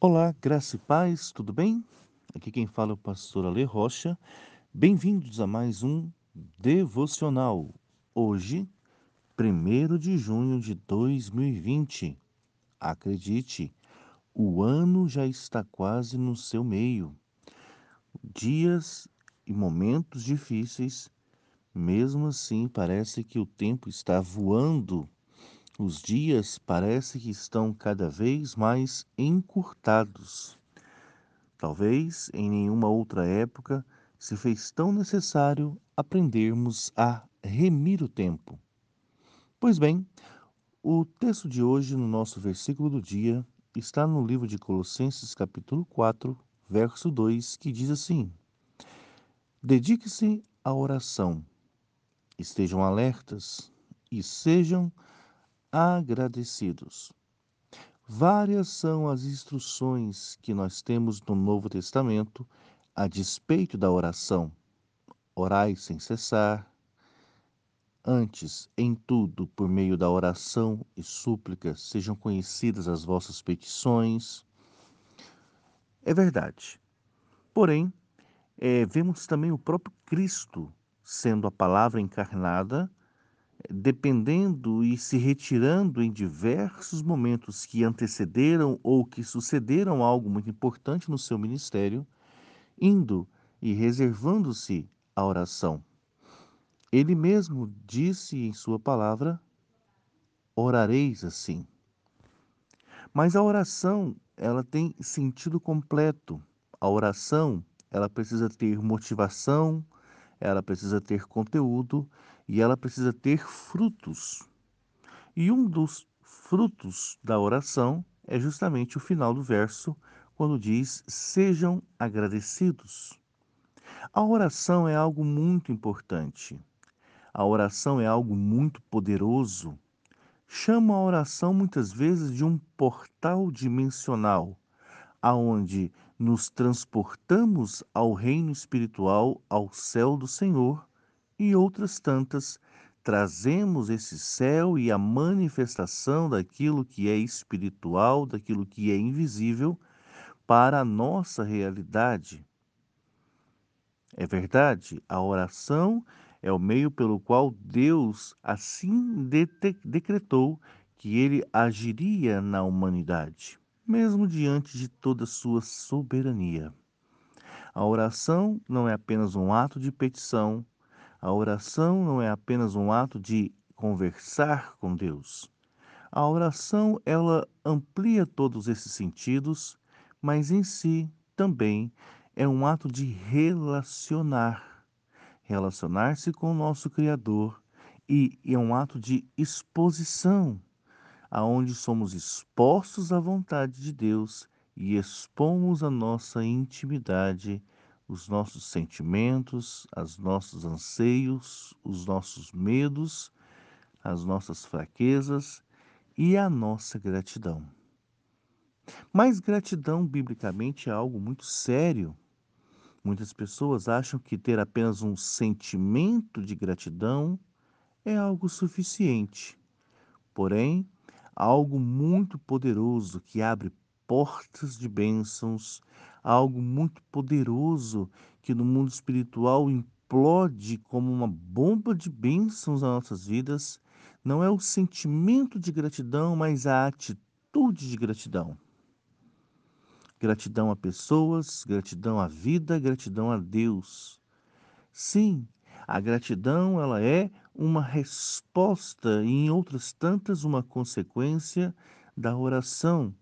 Olá, graça e paz, tudo bem? Aqui quem fala é o pastor Ale Rocha. Bem-vindos a mais um devocional. Hoje, 1 de junho de 2020. Acredite, o ano já está quase no seu meio. Dias e momentos difíceis, mesmo assim, parece que o tempo está voando os dias parece que estão cada vez mais encurtados. Talvez em nenhuma outra época se fez tão necessário aprendermos a remir o tempo. Pois bem, o texto de hoje no nosso versículo do dia está no livro de Colossenses, capítulo 4, verso 2, que diz assim: Dedique-se à oração, estejam alertas e sejam agradecidos. Várias são as instruções que nós temos no Novo Testamento a despeito da oração. Orai sem cessar. Antes, em tudo, por meio da oração e súplica, sejam conhecidas as vossas petições. É verdade. Porém, é, vemos também o próprio Cristo sendo a palavra encarnada dependendo e se retirando em diversos momentos que antecederam ou que sucederam algo muito importante no seu ministério, indo e reservando-se a oração. Ele mesmo disse em sua palavra: orareis assim. Mas a oração, ela tem sentido completo. A oração, ela precisa ter motivação, ela precisa ter conteúdo e ela precisa ter frutos. E um dos frutos da oração é justamente o final do verso, quando diz: sejam agradecidos. A oração é algo muito importante. A oração é algo muito poderoso. Chamo a oração muitas vezes de um portal dimensional, aonde nos transportamos ao reino espiritual, ao céu do Senhor, e outras tantas, trazemos esse céu e a manifestação daquilo que é espiritual, daquilo que é invisível, para a nossa realidade. É verdade, a oração é o meio pelo qual Deus assim decretou que ele agiria na humanidade, mesmo diante de toda sua soberania. A oração não é apenas um ato de petição, a oração não é apenas um ato de conversar com Deus. A oração, ela amplia todos esses sentidos, mas em si também é um ato de relacionar. Relacionar-se com o nosso Criador e é um ato de exposição, aonde somos expostos à vontade de Deus e expomos a nossa intimidade os nossos sentimentos, os nossos anseios, os nossos medos, as nossas fraquezas e a nossa gratidão. Mas gratidão, biblicamente, é algo muito sério. Muitas pessoas acham que ter apenas um sentimento de gratidão é algo suficiente. Porém, algo muito poderoso que abre portas de bênçãos, algo muito poderoso que no mundo espiritual implode como uma bomba de bênçãos nas nossas vidas, não é o sentimento de gratidão, mas a atitude de gratidão. Gratidão a pessoas, gratidão à vida, gratidão a Deus. Sim, a gratidão ela é uma resposta e em outras tantas uma consequência da oração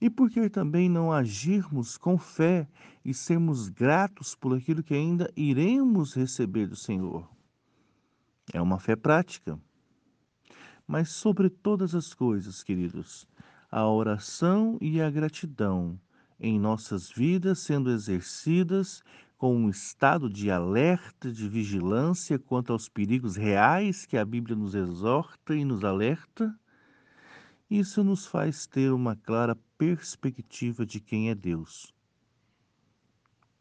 e por que também não agirmos com fé e sermos gratos por aquilo que ainda iremos receber do Senhor? É uma fé prática. Mas sobre todas as coisas, queridos, a oração e a gratidão em nossas vidas sendo exercidas com um estado de alerta, de vigilância quanto aos perigos reais que a Bíblia nos exorta e nos alerta, isso nos faz ter uma clara perspectiva de quem é Deus.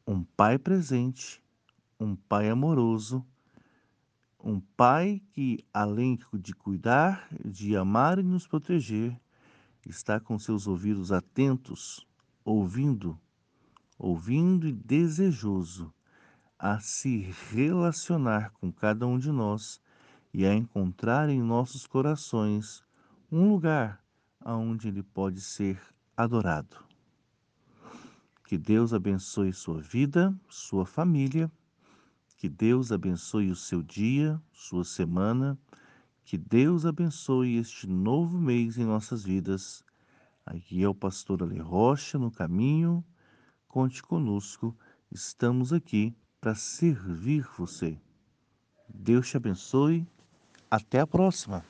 Um Pai presente, um Pai amoroso, um Pai que, além de cuidar, de amar e nos proteger, está com seus ouvidos atentos, ouvindo ouvindo e desejoso a se relacionar com cada um de nós e a encontrar em nossos corações um lugar aonde ele pode ser adorado. Que Deus abençoe sua vida, sua família, que Deus abençoe o seu dia, sua semana, que Deus abençoe este novo mês em nossas vidas. Aqui é o pastor Ale Rocha no caminho Conte conosco, estamos aqui para servir você. Deus te abençoe. Até a próxima.